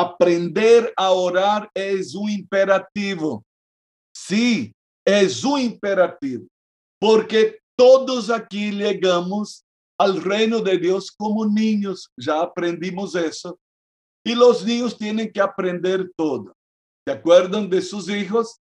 aprender a orar é um imperativo. Sim, é um imperativo, porque todos aqui chegamos ao reino de Deus como niños, já aprendimos isso. E os niños têm que aprender todo. ¿Se acuerdan de sus hijos?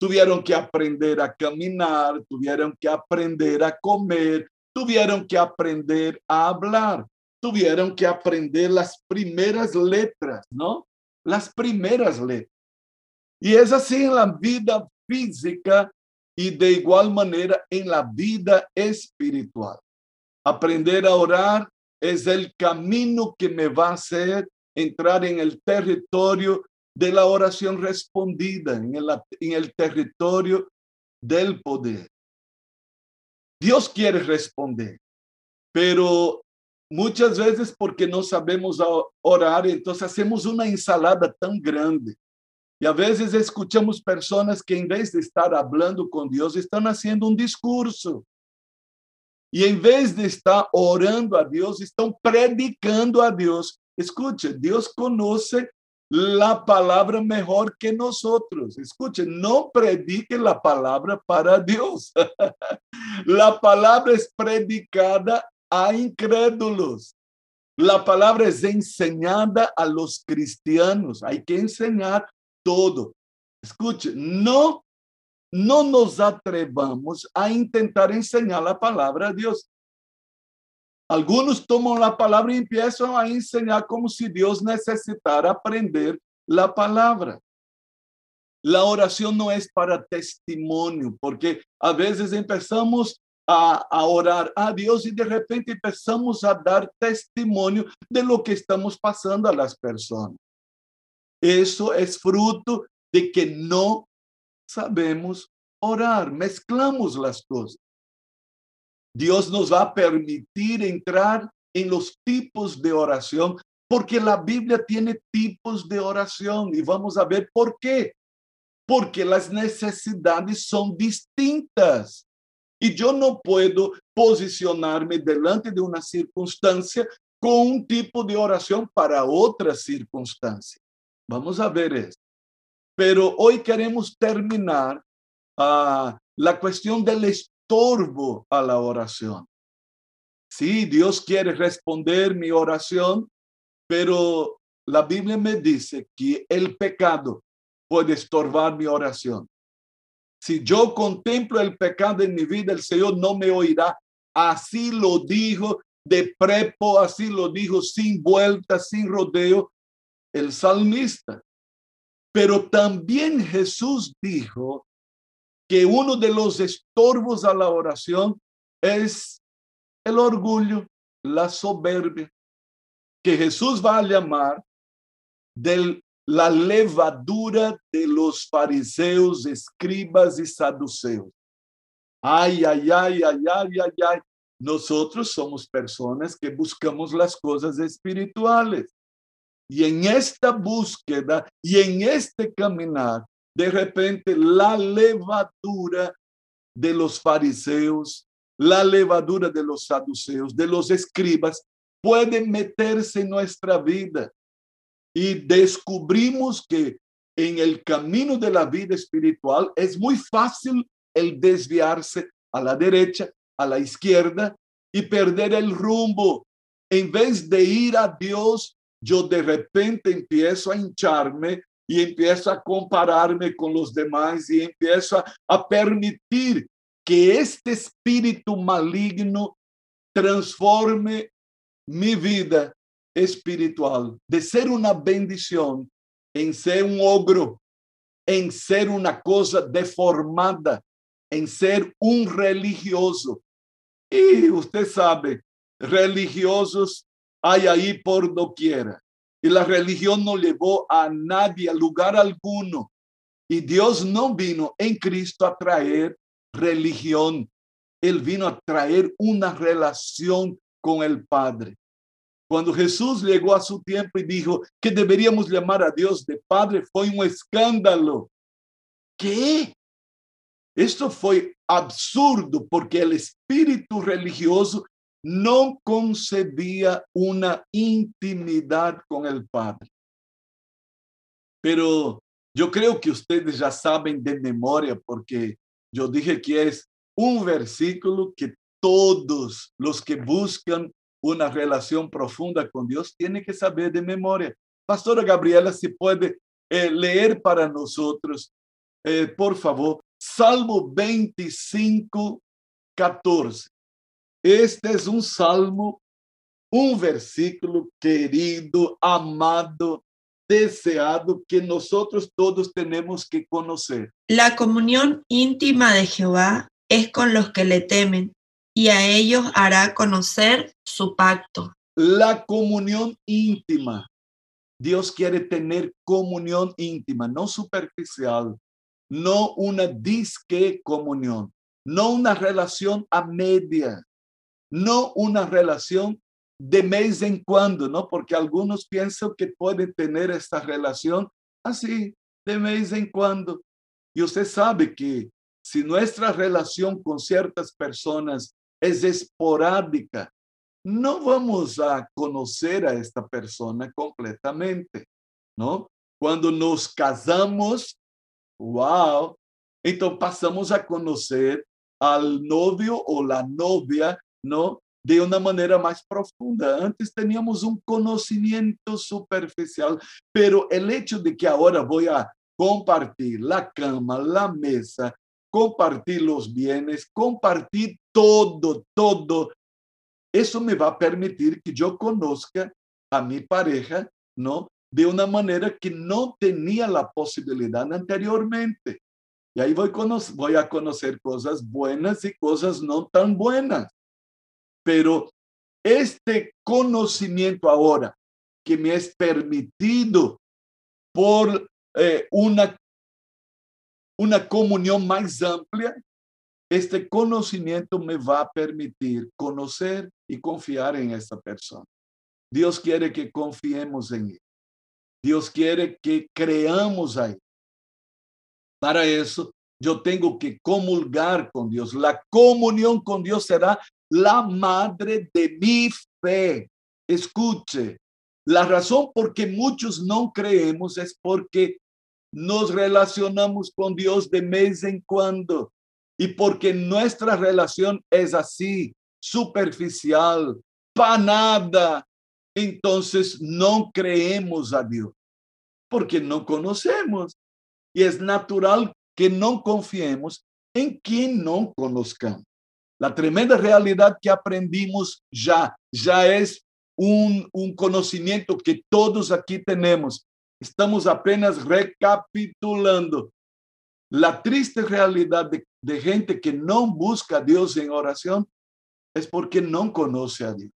Tuvieron que aprender a caminar, tuvieron que aprender a comer, tuvieron que aprender a hablar, tuvieron que aprender las primeras letras, ¿no? Las primeras letras. Y es así en la vida física y de igual manera en la vida espiritual. Aprender a orar es el camino que me va a hacer entrar en el territorio de la oración respondida, en el, en el territorio del poder. Dios quiere responder, pero muchas veces porque no sabemos orar, entonces hacemos una ensalada tan grande. E a vezes escuchamos pessoas que, em vez de estar hablando com Deus, estão haciendo um discurso. E em vez de estar orando a Deus, estão predicando a Deus. Escute, Deus conoce la palabra mejor que nosotros. Escuche, no predique la palabra para Dios. la palabra es predicada a incrédulos. La palabra es enseñada a los cristianos. Hay que enseñar todo. Escuche, no, no nos atrevamos a intentar enseñar la palabra a Dios. Algunos toman la palabra y empiezan a enseñar como si Dios necesitara aprender la palabra. La oración no es para testimonio, porque a veces empezamos a, orar a Dios y de repente empezamos a dar testimonio de lo que estamos pasando a las personas. Eso es fruto de que no sabemos orar, mezclamos las cosas. Dios nos va a permitir entrar en los tipos de oración, porque la Biblia tiene tipos de oración y vamos a ver por qué. Porque las necesidades son distintas. Y yo no puedo posicionarme delante de una circunstancia con un tipo de oración para otra circunstancia. Vamos a ver eso. Pero hoy queremos terminar uh, la cuestión del estorbo a la oración. Sí, Dios quiere responder mi oración, pero la Biblia me dice que el pecado puede estorbar mi oración. Si yo contemplo el pecado en mi vida, el Señor no me oirá. Así lo dijo de prepo, así lo dijo sin vuelta, sin rodeo, el salmista. Pero también Jesús dijo que uno de los estorbos a la oración es el orgullo, la soberbia, que Jesús va a llamar de la levadura de los fariseos, escribas y saduceos. Ay, ay, ay, ay, ay, ay, ay. Nosotros somos personas que buscamos las cosas espirituales. Y en esta búsqueda y en este caminar, de repente la levadura de los fariseos, la levadura de los saduceos, de los escribas, puede meterse en nuestra vida. Y descubrimos que en el camino de la vida espiritual es muy fácil el desviarse a la derecha, a la izquierda y perder el rumbo. En vez de ir a Dios, yo de repente empiezo a hincharme y empiezo a compararme con los demás y empiezo a, permitir que este espíritu maligno transforme mi vida espiritual de ser una bendición en ser un ogro, en ser una cosa deformada, en ser un religioso. Y usted sabe, religiosos hay ahí por doquiera. Y la religión no llevó a nadie a lugar alguno. Y Dios no vino en Cristo a traer religión. Él vino a traer una relación con el Padre. Cuando Jesús llegó a su tiempo y dijo que deberíamos llamar a Dios de Padre, fue un escándalo. ¿Qué? Esto fue absurdo porque el espíritu religioso no concebía una intimidad con el Padre. Pero yo creo que ustedes ya saben de memoria, porque yo dije que es un versículo que todos los que buscan una relación profunda con Dios tienen que saber de memoria. Pastora Gabriela, si puede eh, leer para nosotros, eh, por favor, Salmo 25, 14. Este es un salmo, un versículo querido, amado, deseado, que nosotros todos tenemos que conocer. La comunión íntima de Jehová es con los que le temen, y a ellos hará conocer su pacto. La comunión íntima. Dios quiere tener comunión íntima, no superficial, no una disque comunión, no una relación a media, no una relación de mes en cuando, ¿no? Porque algunos piensan que pueden tener esta relación así, de mes en cuando. Y usted sabe que si nuestra relación con ciertas personas es esporádica, no vamos a conocer a esta persona completamente, ¿no? Cuando nos casamos, wow, entonces pasamos a conocer al novio o la novia, ¿no? De una manera más profunda. Antes teníamos un conocimiento superficial, pero el hecho de que ahora voy a compartir la cama, la mesa, compartir los bienes, compartir todo, todo, eso me va a permitir que yo conozca a mi pareja, ¿no? De una manera que no tenía la posibilidad anteriormente. Y ahí voy, a conocer cosas buenas y cosas no tan buenas. Pero este conocimiento ahora que me es permitido por eh, una, una comunión más amplia, este conocimiento me va a permitir conocer y confiar en esta persona. Dios quiere que confiemos en él. Dios quiere que creamos ahí. Para eso, yo tengo que comulgar con Dios. La comunión con Dios será la madre de mi fe. Escuche, la razón por que muchos no creemos es porque nos relacionamos con Dios de vez en cuando y porque nuestra relación es así, superficial, panada, entonces no creemos a Dios, porque no conocemos. Y es natural que no confiemos en quien no conozcamos. La tremenda realidad que aprendimos ya, ya es un, un conocimiento que todos aquí tenemos. Estamos apenas recapitulando la triste realidad de de gente que no busca a Dios en oración es porque no conoce a Dios.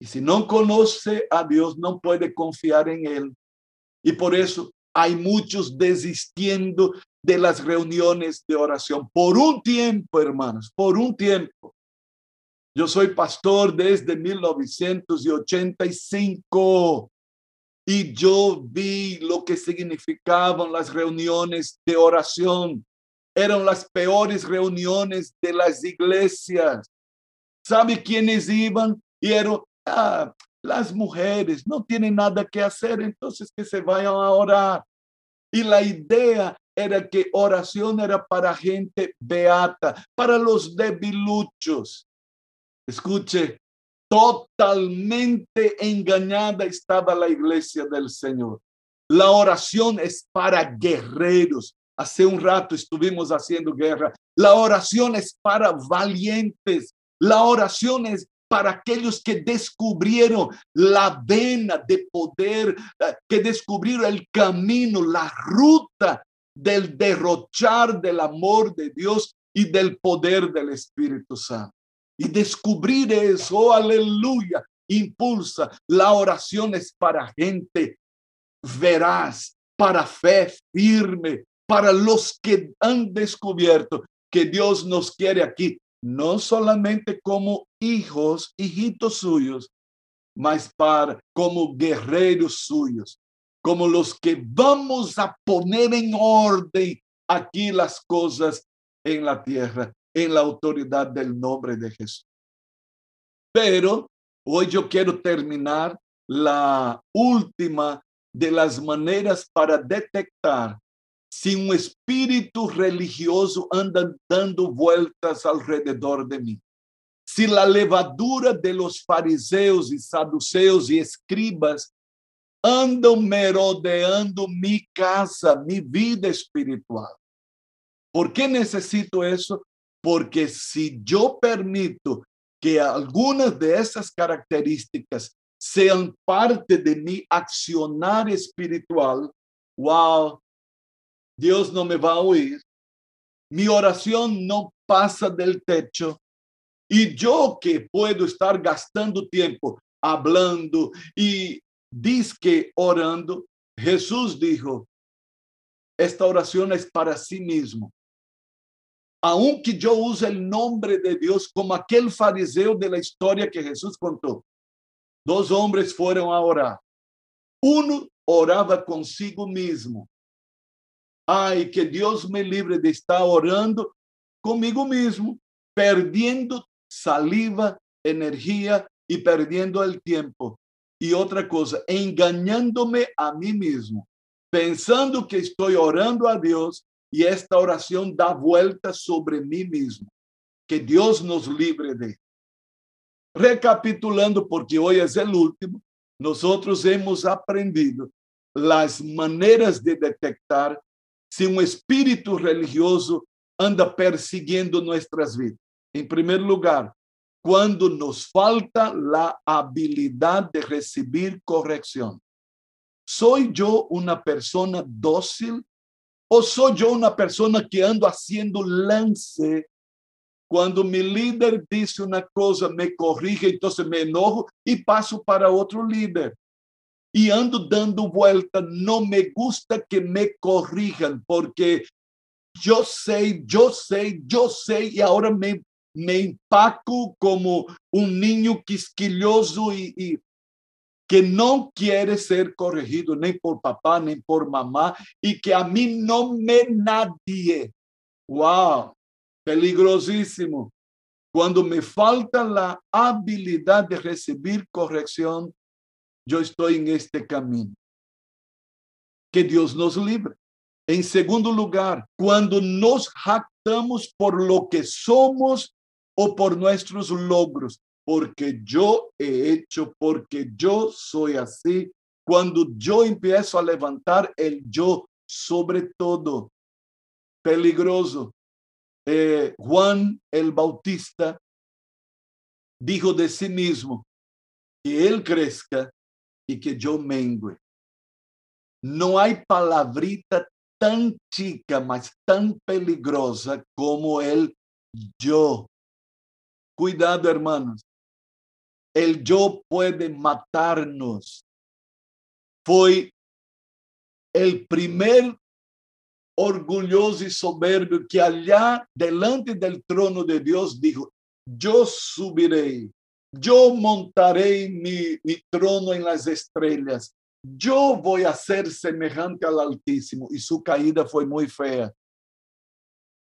Y si no conoce a Dios, no puede confiar en Él. Y por eso hay muchos desistiendo de las reuniones de oración. Por un tiempo, hermanos, por un tiempo. Yo soy pastor desde 1985 y yo vi lo que significaban las reuniones de oración eran las peores reuniones de las iglesias. ¿Sabe quiénes iban? Y eran ah, las mujeres, no tienen nada que hacer, entonces que se vayan a orar. Y la idea era que oración era para gente beata, para los debiluchos. Escuche, totalmente engañada estaba la iglesia del Señor. La oración es para guerreros, Hace un rato estuvimos haciendo guerra. La oración es para valientes. La oración es para aquellos que descubrieron la vena de poder, eh, que descubrieron el camino, la ruta del derrochar del amor de Dios y del poder del Espíritu Santo. Y descubrir eso, oh, aleluya, impulsa. La oración es para gente veraz, para fe firme, para los que han descubierto que Dios nos quiere aquí, no solamente como hijos, hijitos suyos, mas para como guerreros suyos, como los que vamos a poner en orden aquí las cosas en la tierra, en la autoridad del nombre de Jesús. Pero hoy yo quiero terminar la última de las maneras para detectar si un espíritu religioso anda dando vueltas alrededor de mí. Si la levadura de los fariseos y saduceos y escribas andam merodeando mi casa, mi vida espiritual. ¿Por qué necesito eso? Porque si yo permito que algunas de esas características sean parte de mi accionar espiritual, wow, Dios no me va a oír. Mi oración no pasa del techo. Y yo que puedo estar gastando tiempo hablando y diz que orando, Jesús dijo, esta oración es para sí mismo. Aunque yo use el nombre de Dios como aquel fariseo de la historia que Jesús contó, dos hombres fueron a orar. Uno orava consigo mesmo. Ai, que Deus me livre de estar orando comigo mesmo, perdendo saliva, energia e perdendo o tempo. E outra coisa, enganándome a mim mesmo, pensando que estou orando a Deus e esta oração dá volta sobre mim mesmo. Que Deus nos livre de. Recapitulando, porque hoje é o último, nós hemos aprendido as maneiras de detectar se um espírito religioso anda perseguindo nossas vidas. Em primeiro lugar, quando nos falta a habilidade de receber correção. Sou eu uma pessoa dócil ou sou eu uma pessoa que ando haciendo lance? Quando meu líder diz uma coisa, me corrige, então me enojo e passo para outro líder. E ando dando volta, não me gusta que me corrijam, porque eu sei, eu sei, eu sei, e agora me me empaco como um ninho quisquilhoso e, e que não quer ser corrigido nem por papá, nem por mamá, e que a mim não me nadie. Uau, peligrosíssimo. Quando me falta a habilidade de receber correção, eu estou em este caminho. Que Deus nos livre. Em segundo lugar, quando nos jactamos por lo que somos o por nuestros logros, porque yo he hecho, porque yo soy así. Cuando yo empiezo a levantar el yo sobre todo, peligroso. Eh, Juan el Bautista dijo de sí mismo que él crezca y que yo mengue. No hay palabrita tan chica, mas tan peligrosa como el yo. Cuidado, hermanos. El yo puede matarnos. Fue el primer orgulloso y soberbio que allá delante del trono de Dios dijo, yo subiré, yo montaré mi, trono en las estrellas, yo voy a ser semejante al Altísimo. Y su caída fue muy fea.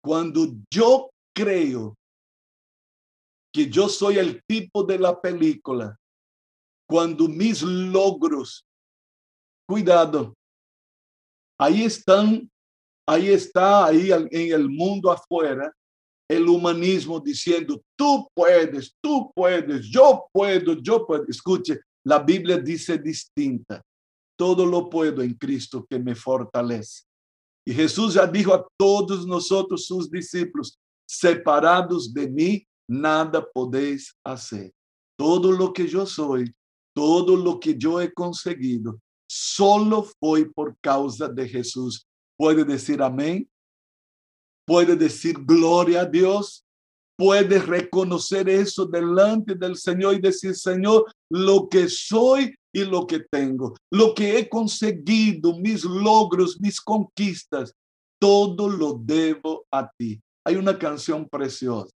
Cuando yo creo que yo soy el tipo de la película cuando mis logros, cuidado, ahí están, ahí está, ahí en el mundo afuera, el humanismo diciendo, tú puedes, tú puedes, yo puedo, yo puedo. Escuche, la Biblia dice distinta. Todo lo puedo en Cristo que me fortalece. Y Jesús ya dijo a todos nosotros, sus discípulos, separados de mí, nada podéis hacer. Todo lo que yo soy, todo lo que yo he conseguido, solo fue por causa de Jesús. ¿Puede decir amén? ¿Puede decir gloria a Dios? ¿Puede reconocer eso delante del Señor y decir, Señor, lo que soy y lo que tengo, lo que he conseguido, mis logros, mis conquistas, todo lo debo a ti. Hay una canción preciosa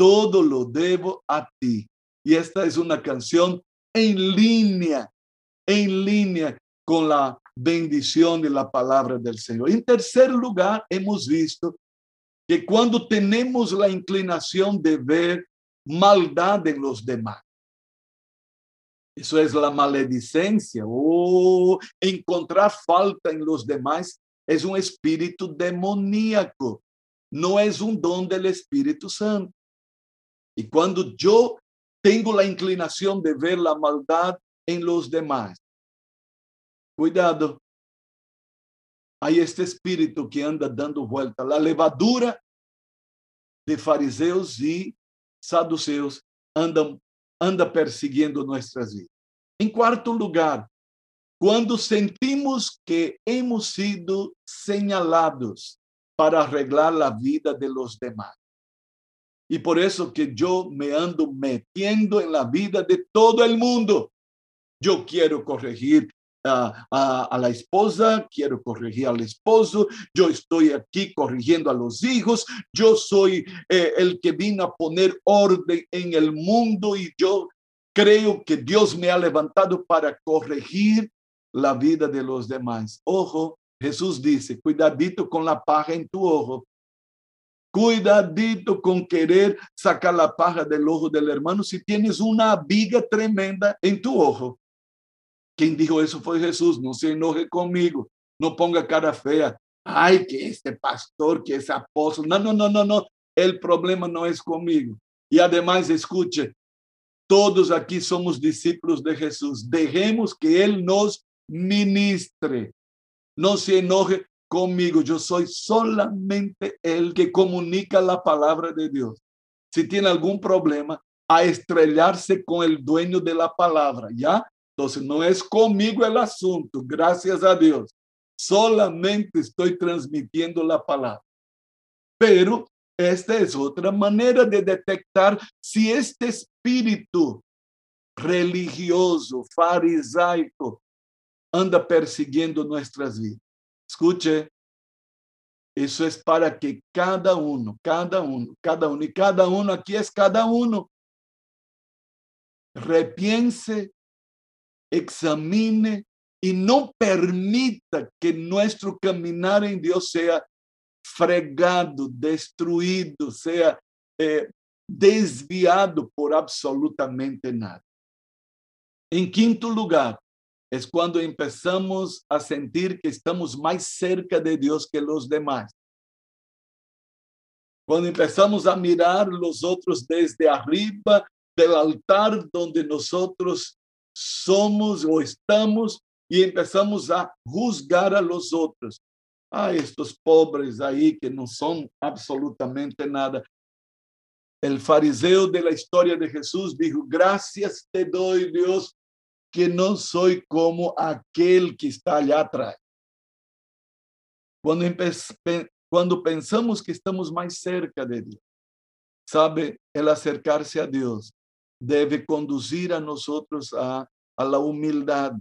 todo lo debo a ti. Y esta es una canción en línea, en línea con la bendición de la palabra del Señor. En tercer lugar, hemos visto que cuando tenemos la inclinación de ver maldad en los demás. Eso es la maledicencia o encontrar falta en los demás es un espíritu demoníaco, no es un don del Espíritu Santo. Y cuando yo tengo la inclinación de ver la maldad en los demás, cuidado, hay este espíritu que anda dando vuelta, la levadura de fariseos y saduceos andan, anda persiguiendo nuestras vidas. En cuarto lugar, cuando sentimos que hemos sido señalados para arreglar la vida de los demás. Y por eso que yo me ando metiendo en la vida de todo el mundo. Yo quiero corregir a, la esposa, quiero corregir al esposo, yo estoy aquí corrigiendo a los hijos, yo soy eh, el que vino a poner orden en el mundo y yo creo que Dios me ha levantado para corregir la vida de los demás. Ojo, Jesús dice, cuidadito con la paja en tu ojo. Cuidadito con querer sacar la paja del ojo del hermano si tienes una viga tremenda en tu ojo. Quien dijo eso fue Jesús. No se enoje conmigo. No ponga cara fea. Ay, que este pastor, que ese apóstol. No, no, no, no, no. El problema no es conmigo. Y además, escuche, todos aquí somos discípulos de Jesús. Dejemos que Él nos ministre. No se enoje conmigo. Yo soy solamente el que comunica la palabra de Dios. Si tiene algún problema, a estrellarse con el dueño de la palabra, ¿ya? Entonces, no es conmigo el asunto, gracias a Dios. Solamente estoy transmitiendo la palabra. Pero esta es otra manera de detectar si este espíritu religioso, farisaico, anda persiguiendo nuestras vidas. Escuche, eso es para que cada uno, cada uno, cada uno, y cada uno aquí es cada uno, repiense, examine y no permita que nuestro caminar en Dios sea fregado, destruido, sea eh, desviado por absolutamente nada. En quinto lugar, es cuando empezamos a sentir que estamos más cerca de Dios que los demás. Cuando empezamos a mirar los otros desde arriba del altar donde nosotros somos o estamos y empezamos a juzgar a los otros. A estos pobres ahí que no son absolutamente nada. El fariseo de la historia de Jesús dijo, gracias te doy Dios que no soy como aquel que está allá atrás. Cuando, cuando pensamos que estamos más cerca de Dios, sabe, el acercarse a Dios debe conducir a nosotros a, a la humildad,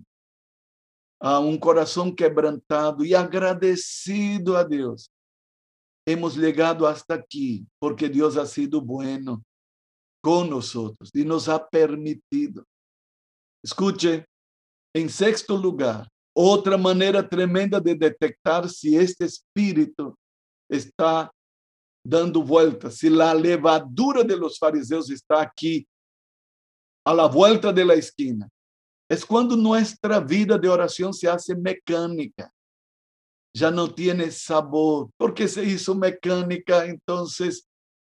a un corazón quebrantado y agradecido a Dios. Hemos llegado hasta aquí porque Dios ha sido bueno con nosotros y nos ha permitido Escuche, en sexto lugar, otra manera tremenda de detectar si este espíritu está dando vueltas, si la levadura de los fariseos está aquí, a la vuelta de la esquina, es cuando nuestra vida de oración se hace mecánica. Ya no tiene sabor, porque se hizo mecánica, entonces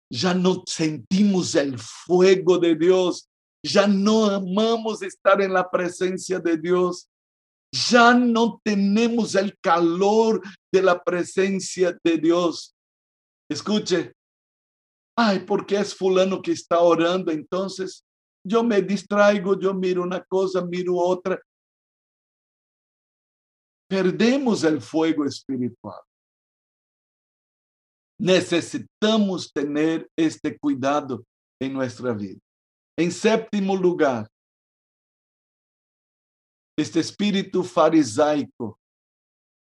ya no sentimos el fuego de Dios, ya no amamos estar en la presencia de Dios, ya no tenemos el calor de la presencia de Dios. Escuche, ay, porque es fulano que está orando, entonces yo me distraigo, yo miro una cosa, miro otra. Perdemos el fuego espiritual. Necesitamos tener este cuidado en nuestra vida. Em séptimo lugar, este espírito farisaico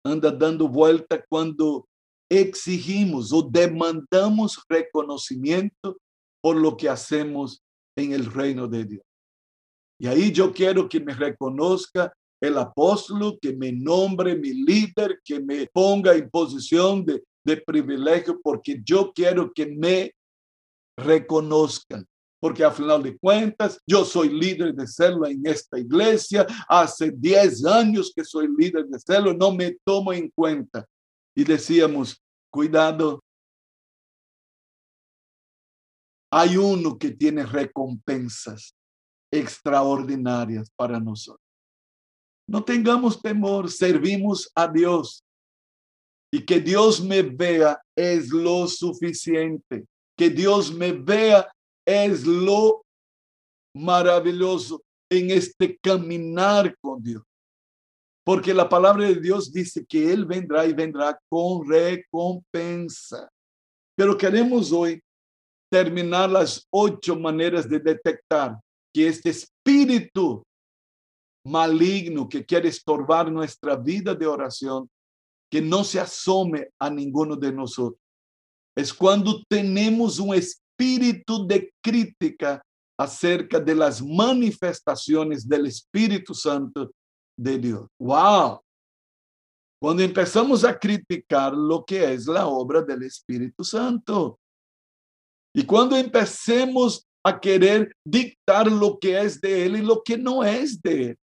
anda dando volta quando exigimos ou demandamos reconhecimento por lo que hacemos en el reino de Dios. Y ahí yo quiero que me reconozca el apóstolo, que me nombre mi líder, que me ponga en posición de, de privilegio, porque yo quiero que me reconozcan porque a final de cuentas yo soy líder de célula en esta iglesia, hace 10 años que soy líder de célula, no me tomo en cuenta. Y decíamos, cuidado, hay uno que tiene recompensas extraordinarias para nosotros. No tengamos temor, servimos a Dios. Y que Dios me vea es lo suficiente. Que Dios me vea es lo maravilloso en este caminar con Dios. Porque la palabra de Dios dice que Él vendrá y vendrá con recompensa. Pero queremos hoy terminar las ocho maneras de detectar que este espíritu maligno que quiere estorbar nuestra vida de oración, que no se asome a ninguno de nosotros. Es cuando tenemos un espíritu de crítica acerca de las manifestaciones del Espíritu Santo de Dios. ¡Wow! Cuando empezamos a criticar lo que es la obra del Espíritu Santo. Y cuando empecemos a querer dictar lo que es de Él y lo que no es de Él.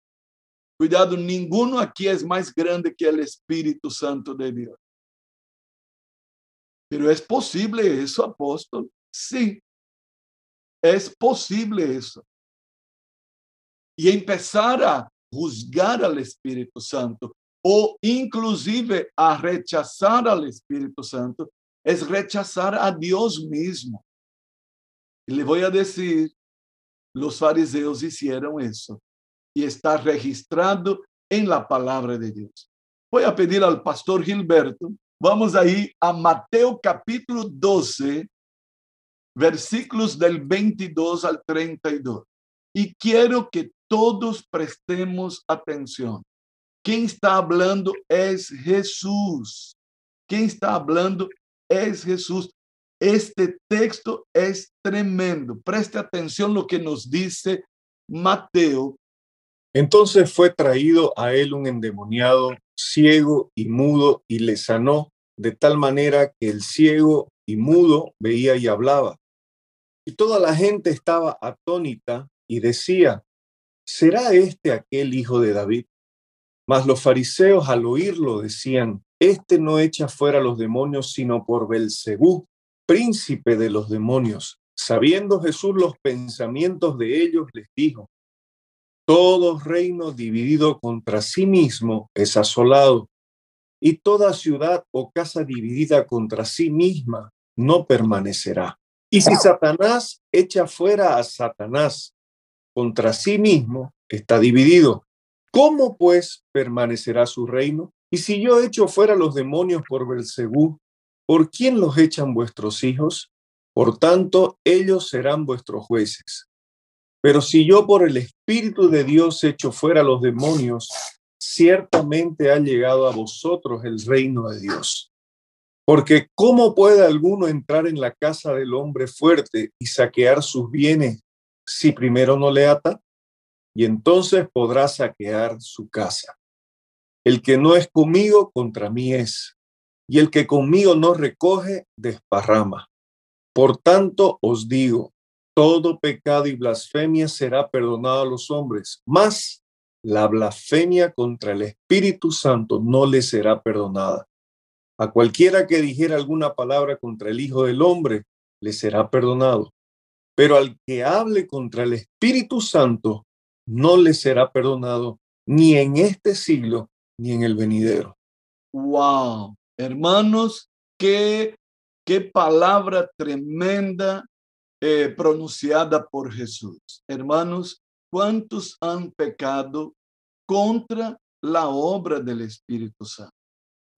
Cuidado, ninguno aquí es más grande que el Espíritu Santo de Dios. Pero es posible eso, apóstol. Sí, es posible eso. Y empezar a juzgar al Espíritu Santo o inclusive a rechazar al Espíritu Santo es rechazar a Dios mismo. Y le voy a decir, los fariseos hicieron eso y está registrado en la palabra de Dios. Voy a pedir al pastor Gilberto, vamos ahí a Mateo capítulo 12, versículos del 22 al 32. Y quiero que todos prestemos atención. Quem está hablando es Jesús. Quem está hablando es Jesús. Este texto es tremendo. Preste atención lo que nos dice Mateo. Entonces fue traído a él un endemoniado, ciego y mudo, y le sanó de tal manera que el ciego y mudo veía y hablaba. Y toda la gente estaba atónita y decía, ¿será este aquel hijo de David? Mas los fariseos al oírlo decían, este no echa fuera los demonios sino por Belcebú, príncipe de los demonios. Sabiendo Jesús los pensamientos de ellos, les dijo, todo reino dividido contra sí mismo es asolado, y toda ciudad o casa dividida contra sí misma no permanecerá. Y si Satanás echa fuera a Satanás contra sí mismo, está dividido. ¿Cómo pues permanecerá su reino? Y si yo echo fuera los demonios por Belcebú, ¿Por quién los echan vuestros hijos? Por tanto, ellos serán vuestros jueces. Pero si yo por el Espíritu de Dios echo fuera los demonios, ciertamente ha llegado a vosotros el reino de Dios. Porque ¿cómo puede alguno entrar en la casa del hombre fuerte y saquear sus bienes si primero no le ata? Y entonces podrá saquear su casa. El que no es conmigo, contra mí es y el que conmigo no recoge, desparrama. Por tanto os digo, todo pecado y blasfemia será perdonado a los hombres, mas la blasfemia contra el Espíritu Santo no le será perdonada. A cualquiera que dijera alguna palabra contra el Hijo del Hombre, le será perdonado. Pero al que hable contra el Espíritu Santo, no le será perdonado ni en este siglo ni en el venidero. Wow. Hermanos, qué, qué palabra tremenda eh, pronunciada por Jesús. Hermanos, ¿cuántos han pecado contra la obra del Espíritu Santo?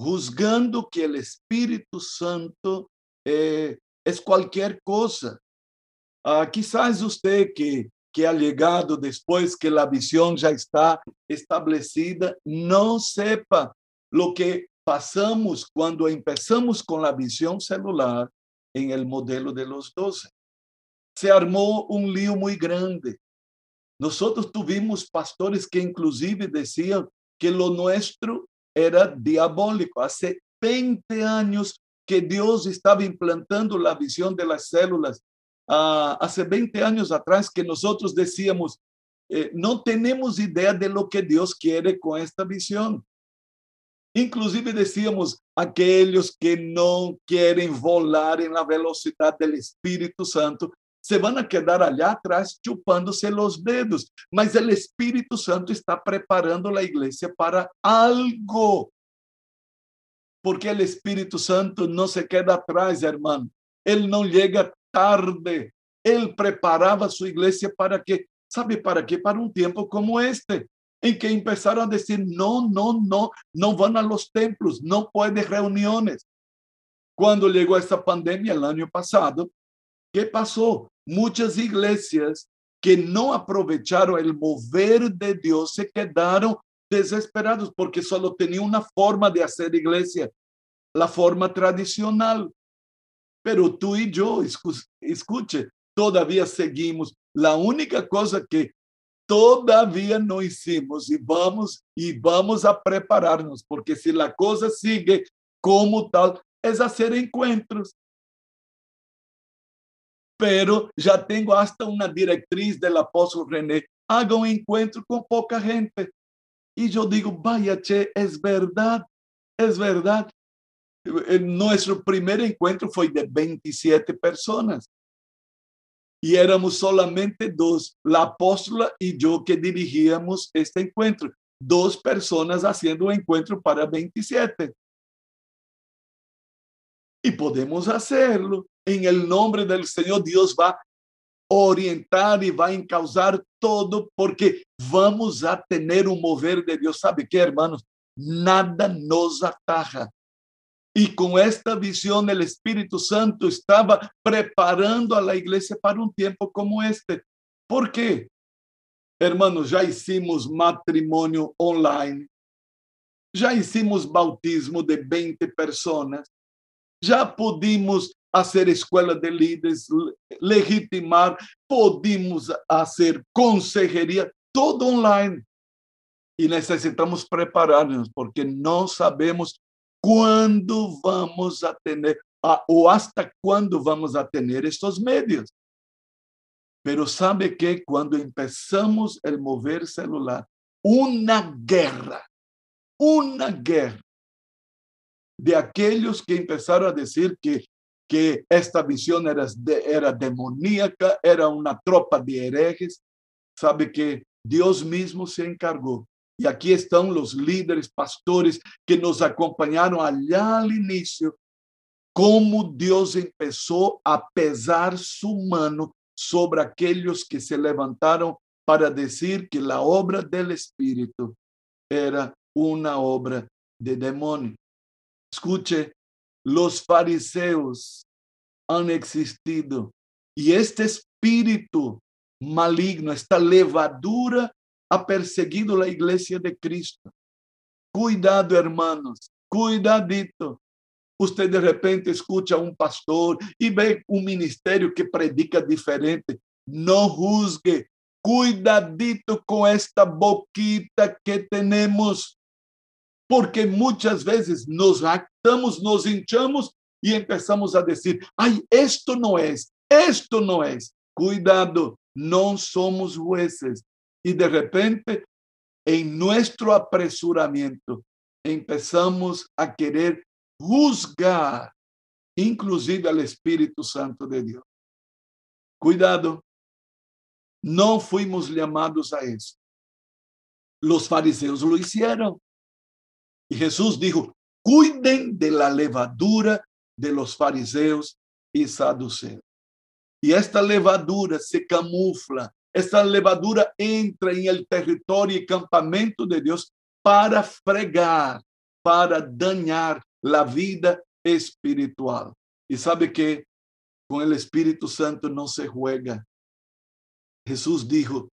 Juzgando que el Espíritu Santo eh, es cualquier cosa. Ah, quizás usted que, que ha llegado después que la visión ya está establecida, no sepa lo que pasamos cuando empezamos con la visión celular en el modelo de los 12. Se armó un lío muy grande. Nosotros tuvimos pastores que inclusive decían que lo nuestro era diabólico. Hace 20 años que Dios estaba implantando la visión de las células ah, hace 20 años atrás que nosotros decíamos, eh, no tenemos idea de lo que Dios quiere con esta visión. Inclusive decíamos, aquellos que no quieren volar en la velocidad del Espíritu Santo se van a quedar allá atrás chupándose los dedos, mas el Espíritu Santo está preparando la iglesia para algo. Porque el Espíritu Santo no se queda atrás, hermano. Él no llega tarde. Él preparaba su iglesia para que, ¿sabe para qué? Para un tiempo como este, en que empezaron a decir, no, no, no, no van a los templos, no pueden reuniones. Cuando llegó esta pandemia el año pasado, ¿qué pasó? Muchas iglesias que no aprovecharon el mover de Dios se quedaron desesperados porque solo tenía una forma de hacer iglesia, la forma tradicional. Pero tú y yo, escuche, todavía seguimos. La única cosa que todavía no hicimos y vamos y vamos a prepararnos, porque si la cosa sigue como tal, es hacer encuentros. Pero ya tengo hasta una directriz del apóstol René, haga un encuentro con poca gente. Y yo digo, vaya, che, es verdad, es verdad. Nuestro primer encuentro fue de 27 personas. Y éramos solamente dos, la apóstola y yo que dirigíamos este encuentro. Dos personas haciendo un encuentro para 27. Y podemos hacerlo. En el nombre del Señor, Dios va a orientar y va a encauzar todo porque vamos a tener un mover de Dios. ¿Sabe qué, hermanos? Nada nos ataja y con esta visión el Espíritu Santo estaba preparando a la iglesia para un tiempo como este. ¿Por qué? Hermanos, ya hicimos matrimonio online, ya hicimos bautismo de 20 personas, ya pudimos hacer escuela de líderes, legitimar, pudimos hacer consejería, todo online. Y necesitamos prepararnos porque no sabemos ¿Cuándo vamos a tener, o hasta cuándo vamos a tener estos medios? Pero sabe que cuando empezamos el mover celular, una guerra, una guerra de aquellos que empezaron a decir que, que esta visión era, era demoníaca, era una tropa de herejes, sabe que Dios mismo se encargó. Y aquí están los líderes, pastores que nos acompañaron allá al inicio, cómo Dios empezó a pesar su mano sobre aquellos que se levantaron para decir que la obra del Espíritu era una obra de demonio. Escuche, los fariseos han existido y este espíritu maligno, esta levadura ha perseguido la iglesia de Cristo. Cuidado, hermanos, cuidadito. Usted de repente escucha a un pastor y ve un ministerio que predica diferente. No juzgue. Cuidadito con esta boquita que tenemos. Porque muchas veces nos actamos, nos hinchamos y empezamos a decir, ay, esto no es, esto no es. Cuidado, no somos jueces, y de repente, en nuestro apresuramiento, empezamos a querer juzgar, inclusive al Espíritu Santo de Dios. Cuidado, no fuimos llamados a eso. Los fariseos lo hicieron. Y Jesús dijo, cuiden de la levadura de los fariseos y saduceos. Y esta levadura se camufla esta levadura entra en el territorio y campamento de Dios para fregar, para dañar la vida espiritual. Y sabe que con el Espíritu Santo no se juega. Jesús dijo,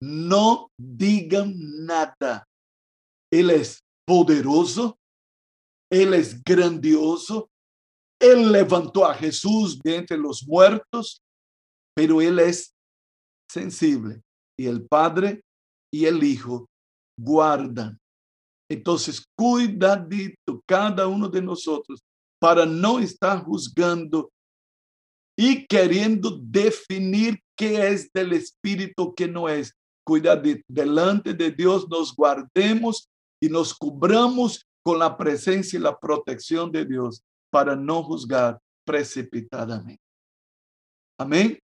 no digan nada. Él es poderoso, Él es grandioso, Él levantó a Jesús de entre los muertos, pero Él es sensible y el Padre y el Hijo guardan. Entonces, cuidadito cada uno de nosotros para no estar juzgando y queriendo definir qué es del Espíritu, qué no es. Cuida de, delante de Dios, nos guardemos y nos cubramos con la presencia y la protección de Dios para no juzgar precipitadamente. Amén.